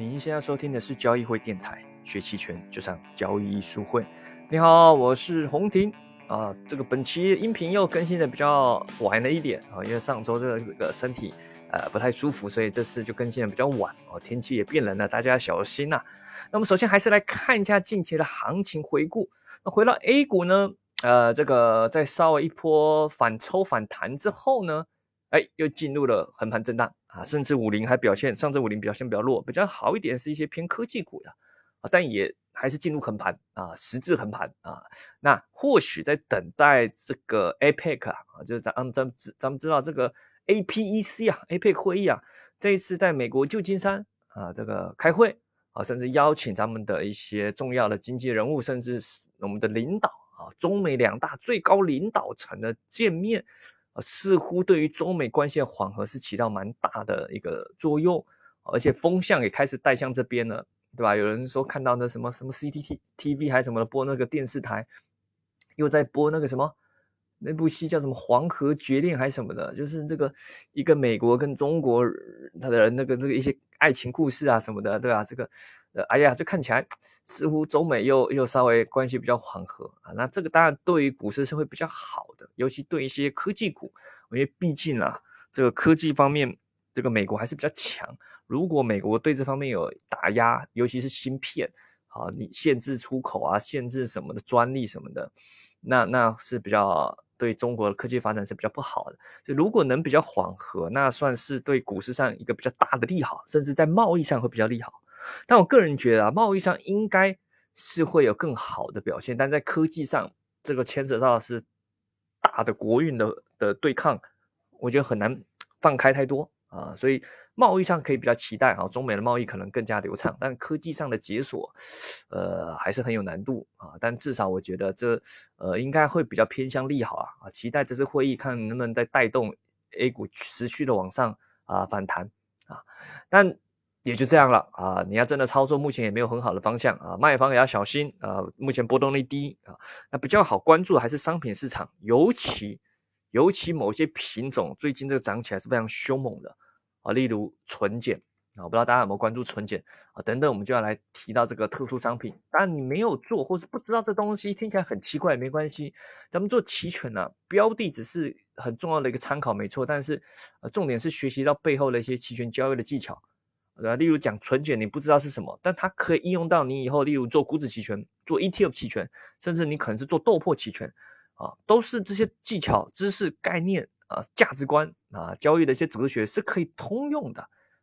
您现在收听的是交易会电台，学期权就上交易艺术会。你好，我是洪婷啊。这个本期音频又更新的比较晚了一点啊，因为上周这个身体呃不太舒服，所以这次就更新的比较晚哦。天气也变冷了，大家小心呐。那么首先还是来看一下近期的行情回顾。那回到 A 股呢，呃，这个在稍微一波反抽反弹之后呢，哎，又进入了横盘震荡。啊，甚至五零还表现，上证五零表现比较弱，比较好一点是一些偏科技股的啊，但也还是进入横盘啊，实质横盘啊。那或许在等待这个 APEC 啊，就是咱咱们知咱们知道这个 APEC 啊，APEC 会议啊，这一次在美国旧金山啊这个开会啊，甚至邀请咱们的一些重要的经济人物，甚至是我们的领导啊，中美两大最高领导层的见面。似乎对于中美关系的缓和是起到蛮大的一个作用，而且风向也开始带向这边了，对吧？有人说看到那什么什么 CCTV 还什么的播那个电视台，又在播那个什么那部戏叫什么《黄河决定》还是什么的，就是这个一个美国跟中国他的那个这个一些爱情故事啊什么的，对吧？这个。呃，哎呀，这看起来似乎中美又又稍微关系比较缓和啊，那这个当然对于股市是会比较好的，尤其对一些科技股，因为毕竟啊，这个科技方面，这个美国还是比较强。如果美国对这方面有打压，尤其是芯片啊，你限制出口啊，限制什么的专利什么的，那那是比较对中国的科技发展是比较不好的。就如果能比较缓和，那算是对股市上一个比较大的利好，甚至在贸易上会比较利好。但我个人觉得啊，贸易上应该是会有更好的表现，但在科技上，这个牵扯到是大的国运的的对抗，我觉得很难放开太多啊，所以贸易上可以比较期待啊，中美的贸易可能更加流畅，但科技上的解锁，呃，还是很有难度啊。但至少我觉得这呃应该会比较偏向利好啊啊，期待这次会议看能不能再带动 A 股持续的往上啊反弹啊，但。也就这样了啊！你要真的操作，目前也没有很好的方向啊，卖方也要小心啊。目前波动率低啊，那比较好关注还是商品市场，尤其尤其某些品种最近这个涨起来是非常凶猛的啊，例如纯碱啊，不知道大家有没有关注纯碱啊？等等，我们就要来提到这个特殊商品。当然你没有做或是不知道这东西，听起来很奇怪，没关系，咱们做期权呢，标的只是很重要的一个参考，没错，但是呃，重点是学习到背后的一些期权交易的技巧。对例如讲纯碱，你不知道是什么，但它可以应用到你以后，例如做股指期权、做 ETF 期权，甚至你可能是做豆粕期权，啊，都是这些技巧、知识、概念啊、价值观啊、交易的一些哲学是可以通用的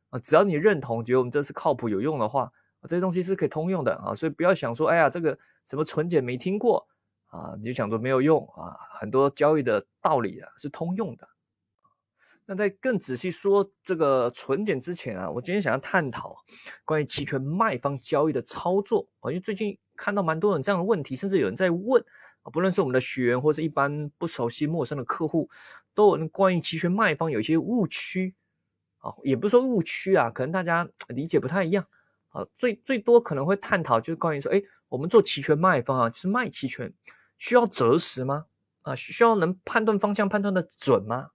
啊。只要你认同，觉得我们这是靠谱、有用的话，这些东西是可以通用的啊。所以不要想说，哎呀，这个什么纯碱没听过啊，你就想说没有用啊。很多交易的道理啊是通用的。那在更仔细说这个纯碱之前啊，我今天想要探讨关于期权卖方交易的操作啊，因为最近看到蛮多人这样的问题，甚至有人在问不论是我们的学员或是一般不熟悉陌生的客户，都有关于期权卖方有一些误区啊，也不是说误区啊，可能大家理解不太一样啊，最最多可能会探讨就是关于说，哎，我们做期权卖方啊，就是卖期权需要择时吗？啊，需要能判断方向判断的准吗？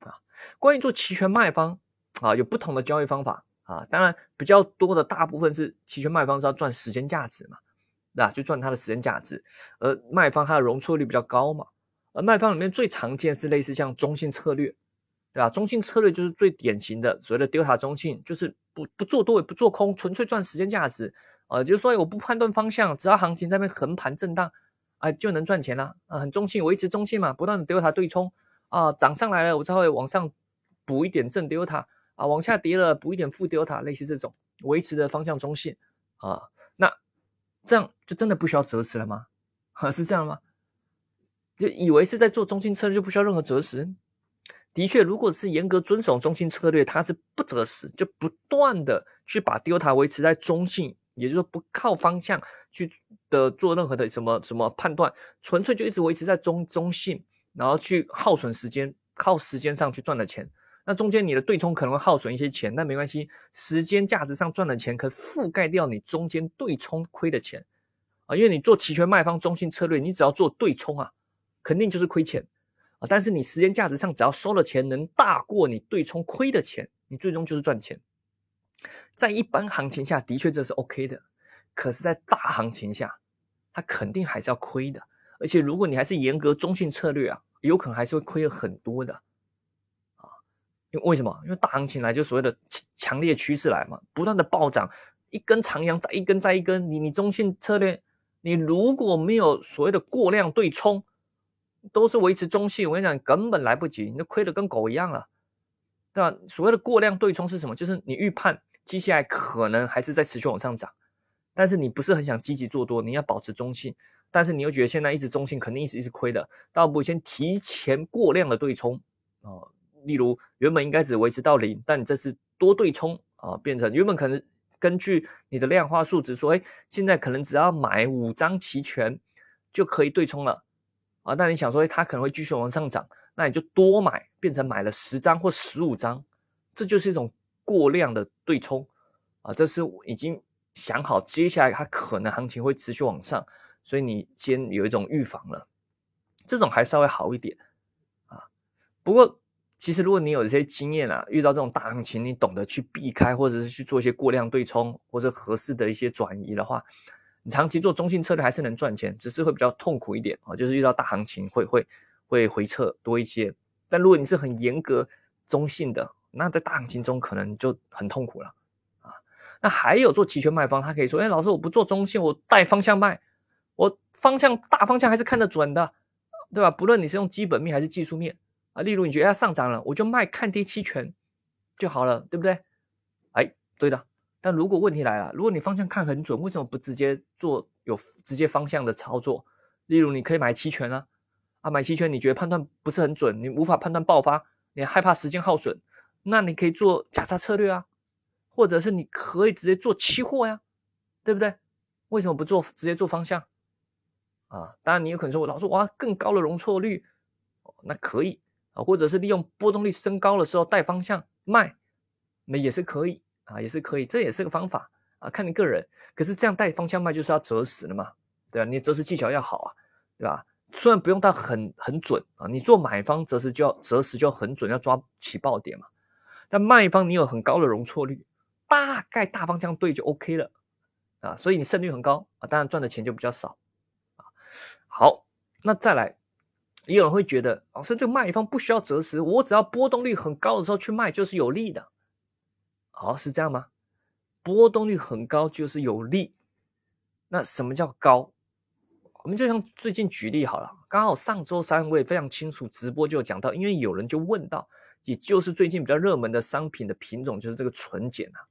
啊关于做期权卖方啊，有不同的交易方法啊。当然，比较多的大部分是期权卖方是要赚时间价值嘛，对吧？就赚它的时间价值。而卖方它的容错率比较高嘛。而卖方里面最常见是类似像中性策略，对吧？中性策略就是最典型的所谓的 delta 中性，就是不不做多也不做空，纯粹赚时间价值啊。就是说我不判断方向，只要行情在那边横盘震荡，啊就能赚钱啦。啊，很中性，维持中性嘛，不断的 delta 对冲。啊，涨上来了，我才会往上补一点正 delta 啊，往下跌了补一点负 delta，类似这种维持的方向中性啊，这样就真的不需要择时了吗？啊，是这样吗？就以为是在做中性策略就不需要任何择时？的确，如果是严格遵守中性策略，它是不择时，就不断的去把 delta 维持在中性，也就是说不靠方向去的做任何的什么什么判断，纯粹就一直维持在中中性。然后去耗损时间，靠时间上去赚的钱，那中间你的对冲可能会耗损一些钱，但没关系，时间价值上赚的钱可覆盖掉你中间对冲亏的钱啊，因为你做期权卖方中性策略，你只要做对冲啊，肯定就是亏钱啊，但是你时间价值上只要收的钱能大过你对冲亏的钱，你最终就是赚钱。在一般行情下的确这是 OK 的，可是，在大行情下，它肯定还是要亏的。而且，如果你还是严格中性策略啊，有可能还是会亏很多的。因为为什么？因为大行情来就所谓的强烈趋势来嘛，不断的暴涨，一根长阳再一根再一根，你你中性策略，你如果没有所谓的过量对冲，都是维持中性，我跟你讲，根本来不及，你都亏的跟狗一样了。对吧？所谓的过量对冲是什么？就是你预判接下来可能还是在持续往上涨，但是你不是很想积极做多，你要保持中性，但是你又觉得现在一直中性，肯定一直一直亏的，倒不如先提前过量的对冲啊。例如原本应该只维持到零，但你这次多对冲啊，变成原本可能根据你的量化数值说，哎，现在可能只要买五张期权就可以对冲了啊。那你想说，哎，它可能会继续往上涨。那你就多买，变成买了十张或十五张，这就是一种过量的对冲啊！这是已经想好接下来它可能行情会持续往上，所以你先有一种预防了。这种还稍微好一点啊。不过其实如果你有一些经验啊，遇到这种大行情，你懂得去避开，或者是去做一些过量对冲或者合适的一些转移的话，你长期做中性策略还是能赚钱，只是会比较痛苦一点啊。就是遇到大行情会会。会回撤多一些，但如果你是很严格中性的，那在大行情中可能就很痛苦了啊。那还有做期权卖方，他可以说：“哎，老师，我不做中性，我带方向卖，我方向大方向还是看得准的，对吧？不论你是用基本面还是技术面啊。例如你觉得它上涨了，我就卖看跌期权就好了，对不对？哎，对的。但如果问题来了，如果你方向看很准，为什么不直接做有直接方向的操作？例如你可以买期权啊。啊，买期权你觉得判断不是很准，你无法判断爆发，你害怕时间耗损，那你可以做假杀策略啊，或者是你可以直接做期货呀，对不对？为什么不做直接做方向？啊，当然你有可能说，我老说哇更高的容错率，那可以啊，或者是利用波动率升高的时候带方向卖，那也是可以啊，也是可以，这也是个方法啊，看你个人。可是这样带方向卖就是要择时了嘛，对吧？你择时技巧要好啊，对吧？虽然不用到很很准啊，你做买方择时就要择时就要很准，要抓起爆点嘛。但卖方你有很高的容错率，大概大方向对就 OK 了啊，所以你胜率很高啊，当然赚的钱就比较少啊。好，那再来，也有人会觉得，老师这个卖方不需要择时，我只要波动率很高的时候去卖就是有利的。好，是这样吗？波动率很高就是有利，那什么叫高？我们就像最近举例好了，刚好上周三我也非常清楚直播就讲到，因为有人就问到，也就是最近比较热门的商品的品种就是这个纯碱啊，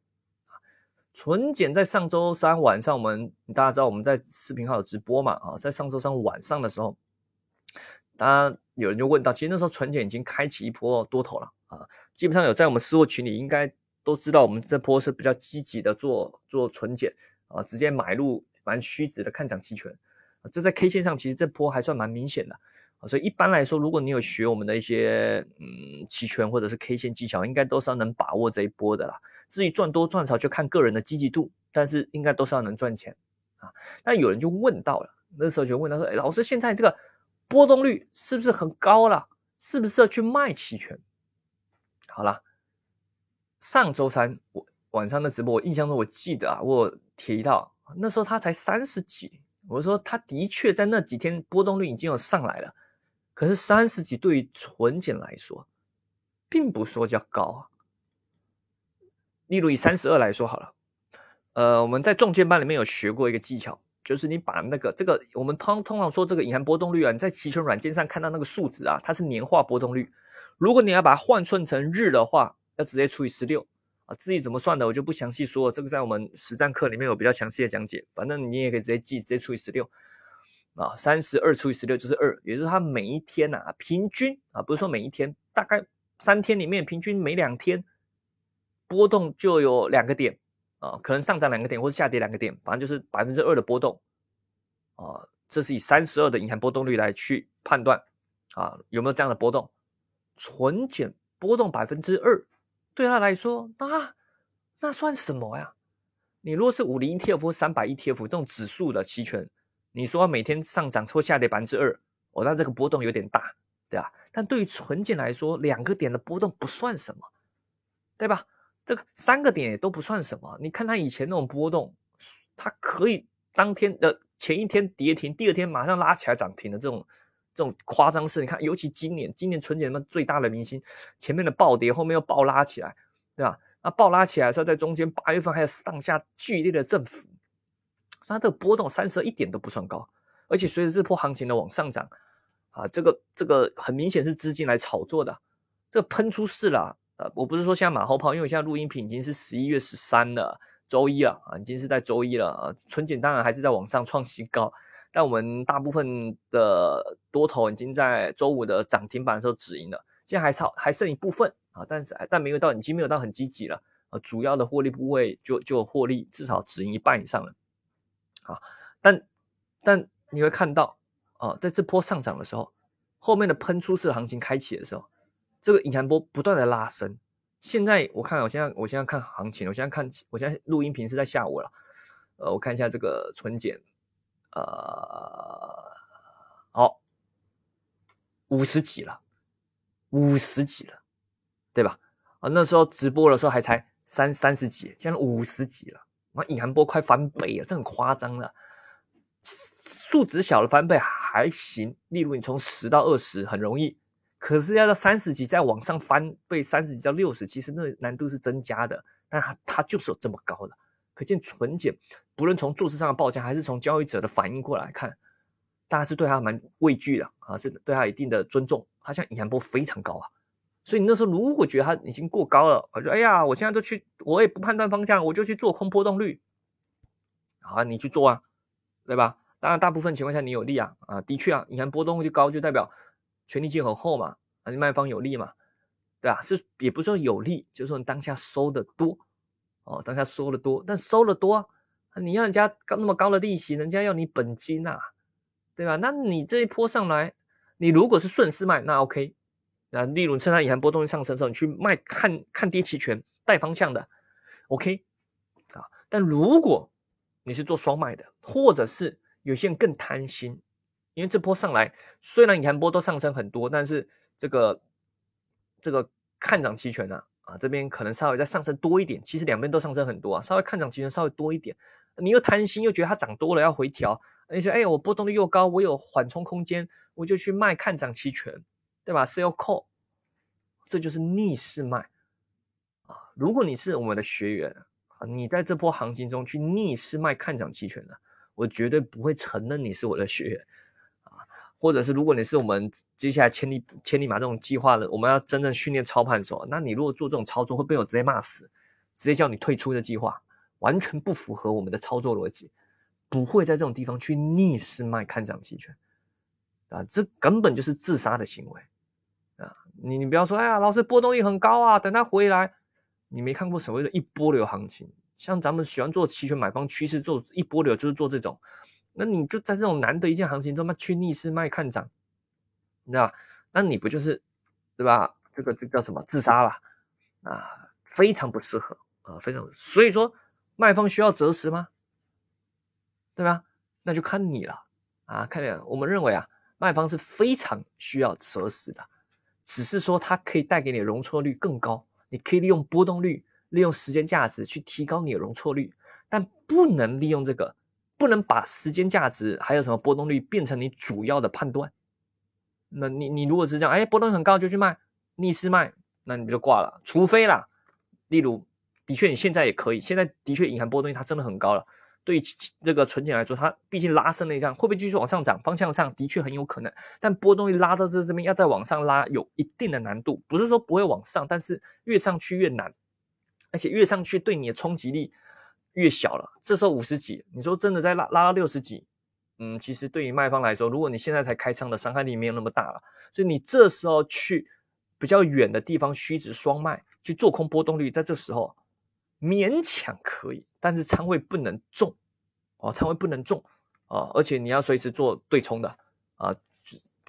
纯碱在上周三晚上我们大家知道我们在视频号有直播嘛啊，在上周三晚上的时候，当然有人就问到，其实那时候纯碱已经开启一波多头了啊，基本上有在我们私货群里应该都知道，我们这波是比较积极的做做纯碱啊，直接买入蛮虚值的看涨期权。这在 K 线上其实这波还算蛮明显的，所以一般来说，如果你有学我们的一些嗯期权或者是 K 线技巧，应该都是要能把握这一波的啦。至于赚多赚少，就看个人的积极度，但是应该都是要能赚钱啊。那有人就问到了，那时候就问他说：“哎，老师，现在这个波动率是不是很高了？是不是要去卖期权？”好了，上周三我晚上的直播，我印象中我记得啊，我提到那时候他才三十几。我说，他的确在那几天波动率已经有上来了，可是三十几对于纯碱来说，并不说叫高啊。例如以三十二来说好了，呃，我们在重建班里面有学过一个技巧，就是你把那个这个我们通通常说这个隐含波动率啊，你在期权软件上看到那个数值啊，它是年化波动率，如果你要把它换算成日的话，要直接除以十六啊。自己怎么算的，我就不详细说。这个在我们实战课里面有比较详细的讲解。反正你也可以直接记，直接除以十六啊，三十二除以十六就是二，也就是它每一天呐，平均啊，不是说每一天，大概三天里面平均每两天波动就有两个点啊，可能上涨两个点或者下跌两个点，反正就是百分之二的波动啊。这是以三十二的隐含波动率来去判断啊，有没有这样的波动？纯碱波动百分之二。对他来说，那那算什么呀？你如果是五零 ETF 或三百 ETF 这种指数的期权，你说每天上涨或下跌百分之二，哦，那这个波动有点大，对吧？但对于纯碱来说，两个点的波动不算什么，对吧？这个三个点也都不算什么。你看它以前那种波动，它可以当天的前一天跌停，第二天马上拉起来涨停的这种这种夸张式。你看，尤其今年，今年春节们最大的明星，前面的暴跌，后面又暴拉起来，对吧？那暴拉起来的时候，在中间八月份还有上下剧烈的振幅，它的波动三十一点都不算高，而且随着这波行情的往上涨，啊，这个这个很明显是资金来炒作的，这喷出式了。我不是说现在马后炮，因为我现在录音品已经是十一月十三了，周一了啊，已经是在周一了啊。春景当然还是在往上创新高，但我们大部分的多头已经在周五的涨停板的时候止盈了，现在还差还剩一部分啊，但是但没有到已经没有到很积极了啊，主要的获利部位就就获利至少止盈一半以上了啊，但但你会看到啊，在这波上涨的时候，后面的喷出式行情开启的时候。这个隐含波不断的拉升，现在我看，我现在我现在看行情，我现在看，我现在录音频是在下午了，呃，我看一下这个纯减，呃，好，五十几了，五十几了，对吧？啊，那时候直播的时候还才三三十几，现在五十几了，哇，隐含波快翻倍了，这很夸张了，数值小的翻倍还行，例如你从十到二十很容易。可是要到三十级再往上翻倍，三十级到六十，其实那难度是增加的，但它它就是有这么高的，可见纯碱，不论从做市上的报价，还是从交易者的反应过来看，大家是对他蛮畏惧的啊，是对他一定的尊重。它像隐含波非常高啊，所以你那时候如果觉得它已经过高了，我就哎呀，我现在都去，我也不判断方向，我就去做空波动率，好，你去做啊，对吧？当然大部分情况下你有利啊，啊，的确啊，隐含波动率高就代表。权利金很厚嘛，啊，你卖方有利嘛，对吧？是也不是说有利，就是说你当下收的多哦，当下收的多，但收的多，你要人家高那么高的利息，人家要你本金呐，对吧？那你这一波上来，你如果是顺势卖，那 OK，那例如趁它隐含波动上升的时候，你去卖看看跌期权带方向的，OK 啊。但如果你是做双卖的，或者是有些人更贪心。因为这波上来，虽然隐含波都上升很多，但是这个这个看涨期权呢，啊这边可能稍微再上升多一点。其实两边都上升很多啊，稍微看涨期权稍微多一点，你又贪心又觉得它涨多了要回调，你说哎我波动率又高，我有缓冲空间，我就去卖看涨期权，对吧？Sell call，这就是逆势卖啊。如果你是我们的学员啊，你在这波行情中去逆势卖看涨期权的，我绝对不会承认你是我的学员。或者是如果你是我们接下来千里千里马这种计划的，我们要真正训练操盘手，那你如果做这种操作，会被我直接骂死，直接叫你退出的计划，完全不符合我们的操作逻辑，不会在这种地方去逆势卖看涨期权，啊，这根本就是自杀的行为，啊，你你不要说，哎呀，老师波动率很高啊，等它回来，你没看过所谓的一波流行情，像咱们喜欢做期权买方趋势做一波流，就是做这种。那你就在这种难得一见行情中嘛，去逆势卖看涨，你知道吧？那你不就是，对吧？这个这叫什么自杀了啊？非常不适合啊，非常。所以说，卖方需要择时吗？对吧？那就看你了啊！看见我们认为啊，卖方是非常需要择时的，只是说它可以带给你容错率更高，你可以利用波动率、利用时间价值去提高你的容错率，但不能利用这个。不能把时间价值还有什么波动率变成你主要的判断。那你你如果是这样，哎，波动很高就去卖，逆势卖，那你不就挂了。除非啦，例如，的确你现在也可以，现在的确隐含波动率它真的很高了。对于这个存钱来说，它毕竟拉升了一趟，会不会继续往上涨？方向上的确很有可能，但波动率拉到这这边要再往上拉，有一定的难度。不是说不会往上，但是越上去越难，而且越上去对你的冲击力。越小了，这时候五十几，你说真的再拉拉到六十几，嗯，其实对于卖方来说，如果你现在才开仓的伤害力没有那么大了，所以你这时候去比较远的地方虚值双卖去做空波动率，在这时候勉强可以，但是仓位不能重哦，仓位不能重啊，而且你要随时做对冲的啊，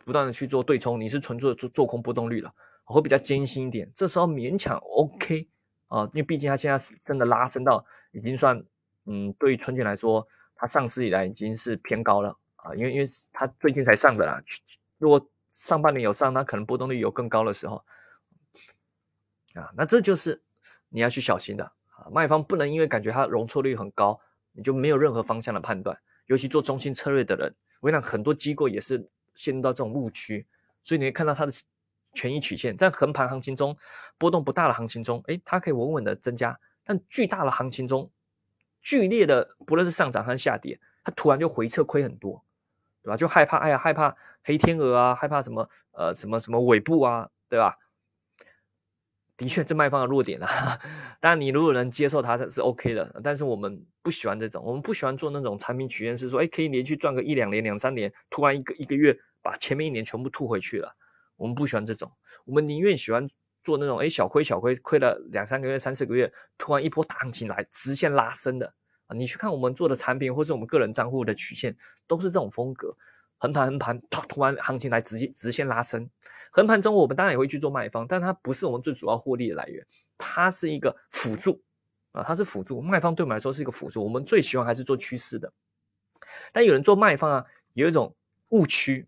不断的去做对冲，你是纯做做做空波动率了，会比较艰辛一点，这时候勉强 OK 啊，因为毕竟它现在是真的拉升到。已经算，嗯，对于春节来说，它上市以来已经是偏高了啊，因为因为它最近才上的啦。如果上半年有上，那可能波动率有更高的时候啊，那这就是你要去小心的啊。卖方不能因为感觉它容错率很高，你就没有任何方向的判断。尤其做中心策略的人，我跟你讲，很多机构也是陷入到这种误区，所以你会看到它的权益曲线在横盘行情中波动不大的行情中，诶，它可以稳稳的增加，但巨大的行情中，剧烈的不论是上涨还是下跌，它突然就回撤亏很多，对吧？就害怕，哎呀，害怕黑天鹅啊，害怕什么呃什么什么尾部啊，对吧？的确，这卖方的弱点啊。当然，你如果能接受它，是 OK 的。但是我们不喜欢这种，我们不喜欢做那种产品曲线，是说，哎，可以连续赚个一两年、两三年，突然一个一个月把前面一年全部吐回去了。我们不喜欢这种，我们宁愿喜欢做那种，哎，小亏小亏，亏了两三个月、三四个月，突然一波大行情来，直线拉升的啊！你去看我们做的产品，或是我们个人账户的曲线，都是这种风格，横盘横盘，突突然行情来，直接直线拉升。横盘中，我们当然也会去做卖方，但它不是我们最主要获利的来源，它是一个辅助啊，它是辅助。卖方对我们来说是一个辅助，我们最喜欢还是做趋势的。但有人做卖方啊，有一种误区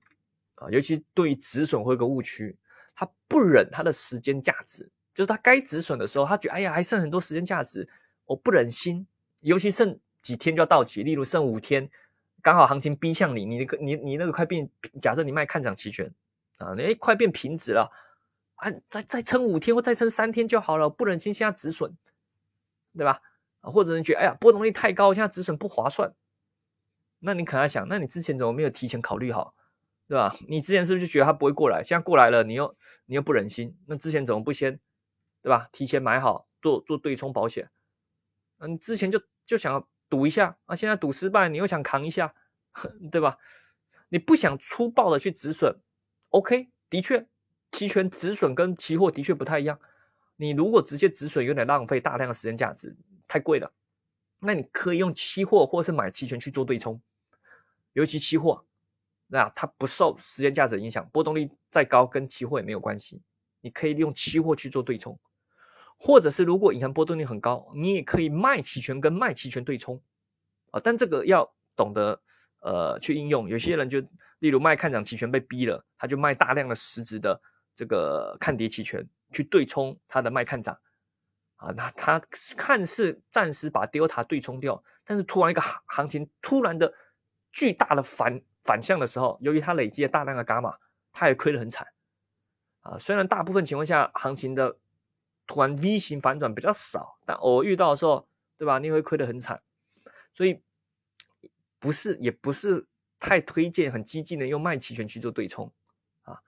啊，尤其对于止损会有个误区，他不忍他的时间价值，就是他该止损的时候，他觉得哎呀还剩很多时间价值，我不忍心，尤其剩几天就要到期，例如剩五天，刚好行情逼向你，你那个你你那个快变，假设你卖看涨期权。啊，哎，快变平值了，啊，再再撑五天或再撑三天就好了，不忍心现在止损，对吧？或者你觉得，哎呀，波动率太高，现在止损不划算，那你可能想，那你之前怎么没有提前考虑好，对吧？你之前是不是就觉得它不会过来？现在过来了，你又你又不忍心，那之前怎么不先，对吧？提前买好，做做对冲保险，嗯，之前就就想赌一下，啊，现在赌失败，你又想扛一下，对吧？你不想粗暴的去止损。OK，的确，期权止损跟期货的确不太一样。你如果直接止损，有点浪费大量的时间价值，太贵了。那你可以用期货或是买期权去做对冲，尤其期货，那它不受时间价值影响，波动率再高跟期货也没有关系。你可以利用期货去做对冲，或者是如果银行波动率很高，你也可以卖期权跟卖期权对冲啊。但这个要懂得呃去应用，有些人就。例如卖看涨期权被逼了，他就卖大量的实质的这个看跌期权去对冲他的卖看涨啊，那他看似暂时把 delta 对冲掉，但是突然一个行行情突然的巨大的反反向的时候，由于它累积了大量的伽马，它也亏得很惨啊。虽然大部分情况下行情的突然 V 型反转比较少，但偶遇到的时候，对吧？你会亏得很惨，所以不是也不是。太推荐很激进的用卖期权去做对冲啊，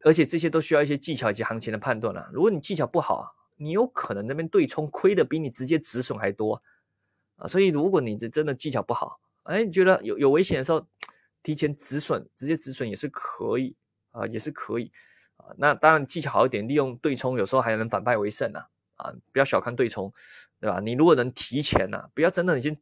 而且这些都需要一些技巧以及行情的判断了。如果你技巧不好，你有可能那边对冲亏的比你直接止损还多啊。所以如果你这真的技巧不好，哎，你觉得有有危险的时候，提前止损，直接止损也是可以啊，也是可以啊。那当然技巧好一点，利用对冲有时候还能反败为胜呢啊，不要小看对冲，对吧？你如果能提前呢，不要真的已经。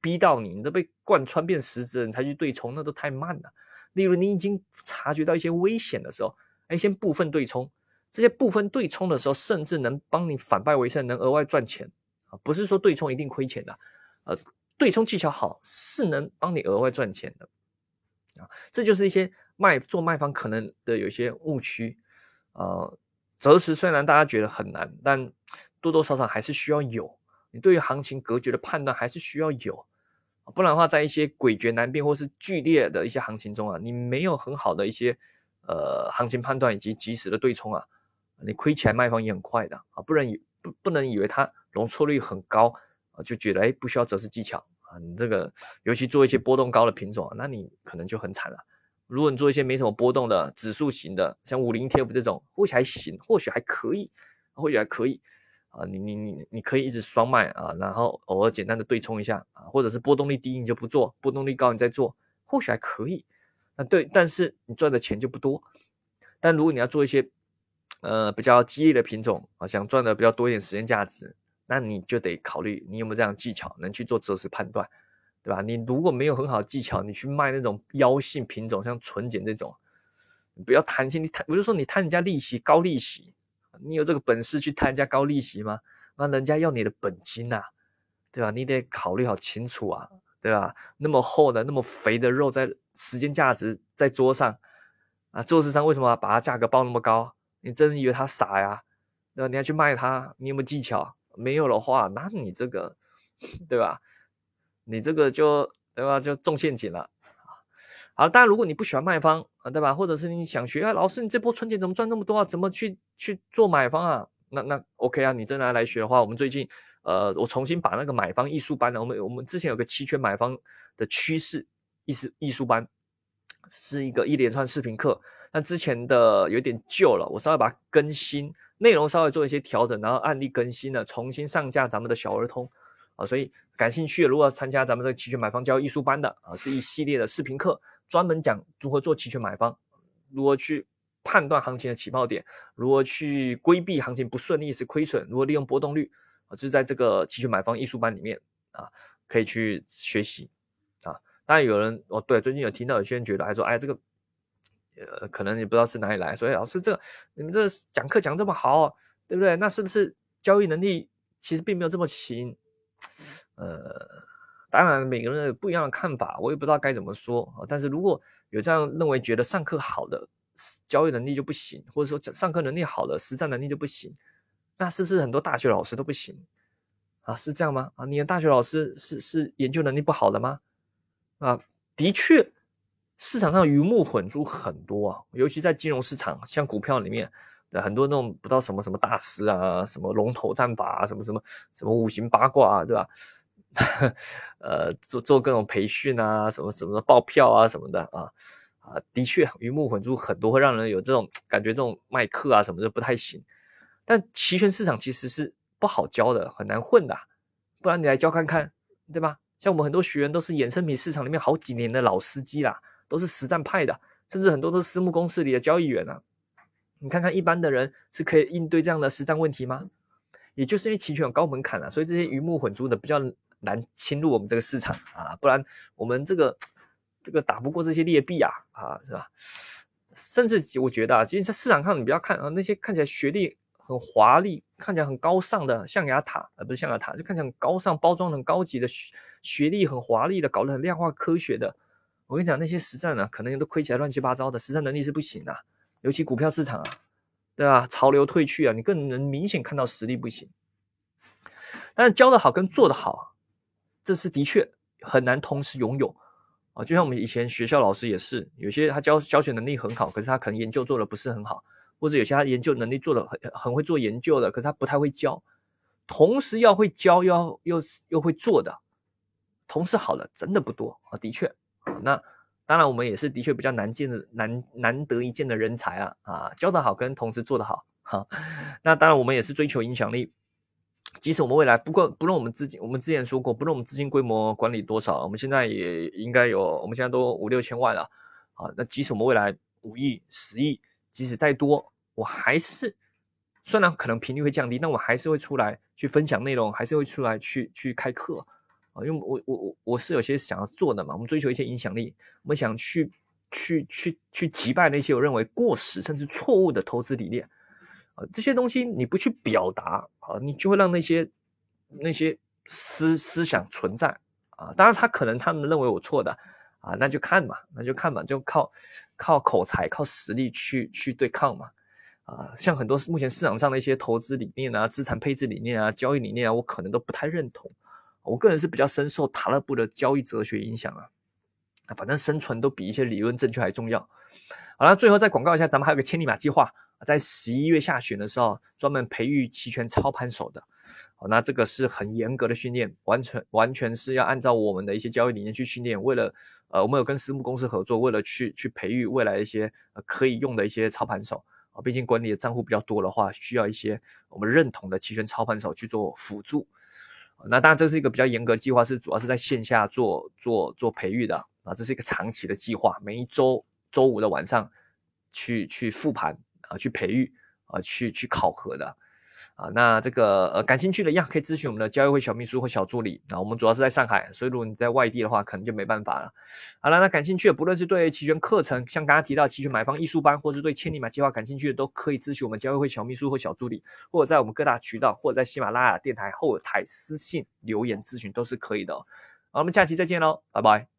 逼到你，你都被贯穿变实质了，你才去对冲，那都太慢了。例如，你已经察觉到一些危险的时候，哎，先部分对冲。这些部分对冲的时候，甚至能帮你反败为胜，能额外赚钱啊！不是说对冲一定亏钱的，呃，对冲技巧好是能帮你额外赚钱的啊。这就是一些卖做卖方可能的有些误区啊。择时虽然大家觉得很难，但多多少少还是需要有。你对于行情格局的判断还是需要有。不然的话，在一些诡谲难辨或是剧烈的一些行情中啊，你没有很好的一些呃行情判断以及及时的对冲啊，你亏钱卖方也很快的啊，不能以不不能以为它容错率很高啊，就觉得哎不需要择时技巧你这个尤其做一些波动高的品种，那你可能就很惨了。如果你做一些没什么波动的指数型的，像五零 TF 这种，或许还行，或许还可以，或许还可以。啊，你你你你可以一直双卖啊，然后偶尔简单的对冲一下啊，或者是波动率低你就不做，波动率高你再做，或许还可以。那对，但是你赚的钱就不多。但如果你要做一些呃比较激烈的品种啊，想赚的比较多一点时间价值，那你就得考虑你有没有这样技巧能去做择时判断，对吧？你如果没有很好的技巧，你去卖那种妖性品种，像纯碱这种，不要贪心，你贪，我就说你贪人家利息高利息。你有这个本事去贪人家高利息吗？那人家要你的本金呐，对吧？你得考虑好清楚啊，对吧？那么厚的、那么肥的肉在时间价值在桌上啊，做市商为什么把它价格报那么高？你真以为他傻呀？对吧你要去卖它，你有没有技巧？没有的话，那你这个，对吧？你这个就对吧？就中陷阱了啊！好，当然如果你不喜欢卖方啊，对吧？或者是你想学啊，老师你这波存钱怎么赚那么多啊？怎么去去做买方啊？那那 OK 啊，你真的来学的话，我们最近呃，我重新把那个买方艺术班呢，我们我们之前有个期权买方的趋势艺术艺术班，是一个一连串视频课，那之前的有点旧了，我稍微把它更新，内容稍微做一些调整，然后案例更新了，重新上架咱们的小儿通。啊，所以感兴趣，如果参加咱们的期权买方交易艺术班的啊，是一系列的视频课，专门讲如何做期权买方，如何去判断行情的起爆点，如何去规避行情不顺利是亏损，如何利用波动率啊，就是在这个期权买方艺术班里面啊，可以去学习啊。当然有人哦，对，最近有听到有些人觉得，还说，哎，这个呃，可能你不知道是哪里来，所以老师这你们这讲课讲这么好，对不对？那是不是交易能力其实并没有这么行？呃，当然每个人有不一样的看法，我也不知道该怎么说啊。但是如果有这样认为，觉得上课好的交易能力就不行，或者说上课能力好的实战能力就不行，那是不是很多大学老师都不行啊？是这样吗？啊，你的大学老师是是研究能力不好的吗？啊，的确，市场上鱼目混珠很多啊，尤其在金融市场，像股票里面。很多那种不知道什么什么大师啊，什么龙头战法啊，什么什么什么五行八卦啊，对吧？呃，做做各种培训啊，什么什么爆票啊，什么的啊啊，的确鱼目混珠很多，会让人有这种感觉，这种卖课啊什么的不太行。但期权市场其实是不好教的，很难混的，不然你来教看看，对吧？像我们很多学员都是衍生品市场里面好几年的老司机啦，都是实战派的，甚至很多都是私募公司里的交易员啊。你看看一般的人是可以应对这样的实战问题吗？也就是因为期权有高门槛啊，所以这些鱼目混珠的比较难侵入我们这个市场啊，不然我们这个这个打不过这些劣币啊啊，是吧？甚至我觉得啊，其实在市场上你不要看啊，那些看起来学历很华丽、看起来很高尚的象牙塔，而不是象牙塔，就看起来很高尚、包装很高级的学学历很华丽的、搞得很量化科学的，我跟你讲，那些实战呢，可能都亏起来乱七八糟的，实战能力是不行的。尤其股票市场啊，对吧？潮流退去啊，你更能明显看到实力不行。但是教的好跟做的好，这是的确很难同时拥有啊。就像我们以前学校老师也是，有些他教教学能力很好，可是他可能研究做的不是很好，或者有些他研究能力做的很很会做研究的，可是他不太会教。同时要会教，要又又会做的，同时好的真的不多啊。的确，那。当然，我们也是的确比较难见的难难得一见的人才啊啊，教得好跟同时做得好哈。那当然，我们也是追求影响力。即使我们未来不过不论我们资金，我们之前说过，不论我们资金规模管理多少，我们现在也应该有，我们现在都五六千万了啊。那即使我们未来五亿、十亿，即使再多，我还是虽然可能频率会降低，但我还是会出来去分享内容，还是会出来去去开课。啊，因为我我我我是有些想要做的嘛，我们追求一些影响力，我们想去去去去击败那些我认为过时甚至错误的投资理念，啊，这些东西你不去表达啊，你就会让那些那些思思想存在啊。当然，他可能他们认为我错的啊，那就看嘛，那就看嘛，就靠靠口才、靠实力去去对抗嘛。啊，像很多目前市场上的一些投资理念啊、资产配置理念啊、交易理念啊，我可能都不太认同。我个人是比较深受塔勒布的交易哲学影响啊，反正生存都比一些理论正确还重要。好了，最后再广告一下，咱们还有个千里马计划，在十一月下旬的时候，专门培育期权操盘手的。好，那这个是很严格的训练，完全完全是要按照我们的一些交易理念去训练。为了，呃，我们有跟私募公司合作，为了去去培育未来一些可以用的一些操盘手啊，毕竟管理的账户比较多的话，需要一些我们认同的期权操盘手去做辅助。那当然，这是一个比较严格的计划，是主要是在线下做做做培育的啊，这是一个长期的计划，每一周周五的晚上去去复盘啊，去培育啊，去去考核的。啊，那这个呃，感兴趣的一样可以咨询我们的交易会小秘书或小助理。啊，我们主要是在上海，所以如果你在外地的话，可能就没办法了。好了，那感兴趣的，不论是对期权课程，像刚刚提到期权买方艺术班，或是对千里马计划感兴趣的，都可以咨询我们交易会小秘书或小助理，或者在我们各大渠道，或者在喜马拉雅电台后台私信留言咨询都是可以的。好，我们下期再见喽，拜拜。